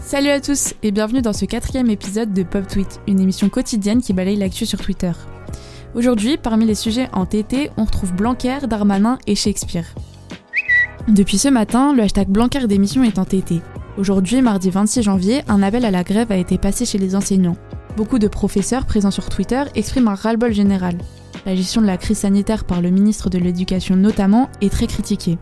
Salut à tous et bienvenue dans ce quatrième épisode de Pop Tweet, une émission quotidienne qui balaye l'actu sur Twitter. Aujourd'hui, parmi les sujets en TT, on retrouve Blanquer, Darmanin et Shakespeare. Depuis ce matin, le hashtag Blanquer d'émission est en TT. Aujourd'hui, mardi 26 janvier, un appel à la grève a été passé chez les enseignants. Beaucoup de professeurs présents sur Twitter expriment un ras-le-bol général. La gestion de la crise sanitaire par le ministre de l'Éducation notamment est très critiquée.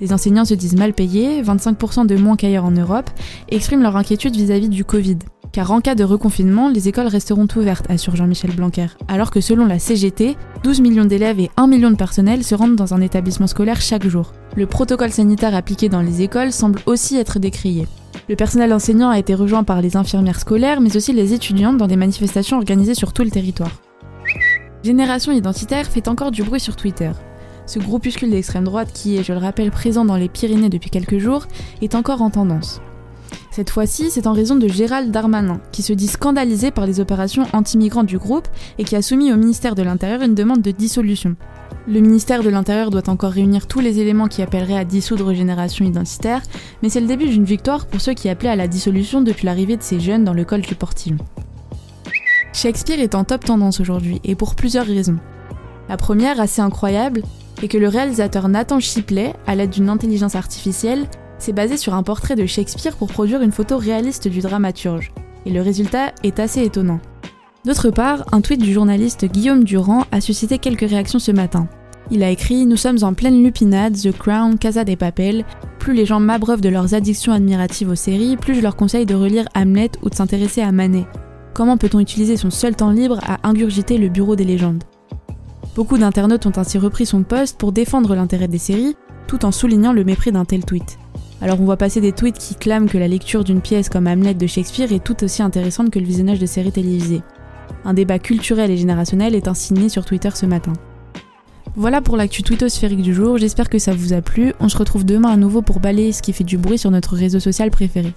Les enseignants se disent mal payés, 25% de moins qu'ailleurs en Europe, expriment leur inquiétude vis-à-vis du Covid. Car en cas de reconfinement, les écoles resteront ouvertes, assure Jean-Michel Blanquer. Alors que selon la CGT, 12 millions d'élèves et 1 million de personnels se rendent dans un établissement scolaire chaque jour. Le protocole sanitaire appliqué dans les écoles semble aussi être décrié. Le personnel enseignant a été rejoint par les infirmières scolaires, mais aussi les étudiantes dans des manifestations organisées sur tout le territoire. Génération Identitaire fait encore du bruit sur Twitter. Ce groupuscule d'extrême droite qui est, je le rappelle, présent dans les Pyrénées depuis quelques jours, est encore en tendance. Cette fois-ci, c'est en raison de Gérald Darmanin, qui se dit scandalisé par les opérations anti-migrants du groupe et qui a soumis au ministère de l'Intérieur une demande de dissolution. Le ministère de l'Intérieur doit encore réunir tous les éléments qui appelleraient à dissoudre Génération Identitaire, mais c'est le début d'une victoire pour ceux qui appelaient à la dissolution depuis l'arrivée de ces jeunes dans le col du Portillon. Shakespeare est en top tendance aujourd'hui, et pour plusieurs raisons. La première, assez incroyable, est que le réalisateur Nathan Shipley, à l'aide d'une intelligence artificielle, s'est basé sur un portrait de Shakespeare pour produire une photo réaliste du dramaturge. Et le résultat est assez étonnant. D'autre part, un tweet du journaliste Guillaume Durand a suscité quelques réactions ce matin. Il a écrit Nous sommes en pleine lupinade, The Crown, Casa des Papel. Plus les gens m'abreuvent de leurs addictions admiratives aux séries, plus je leur conseille de relire Hamlet ou de s'intéresser à Manet. Comment peut-on utiliser son seul temps libre à ingurgiter le bureau des légendes? Beaucoup d'internautes ont ainsi repris son poste pour défendre l'intérêt des séries, tout en soulignant le mépris d'un tel tweet. Alors on voit passer des tweets qui clament que la lecture d'une pièce comme Hamlet de Shakespeare est tout aussi intéressante que le visionnage de séries télévisées. Un débat culturel et générationnel est ainsi né sur Twitter ce matin. Voilà pour l'actu twittosphérique du jour, j'espère que ça vous a plu. On se retrouve demain à nouveau pour balayer ce qui fait du bruit sur notre réseau social préféré.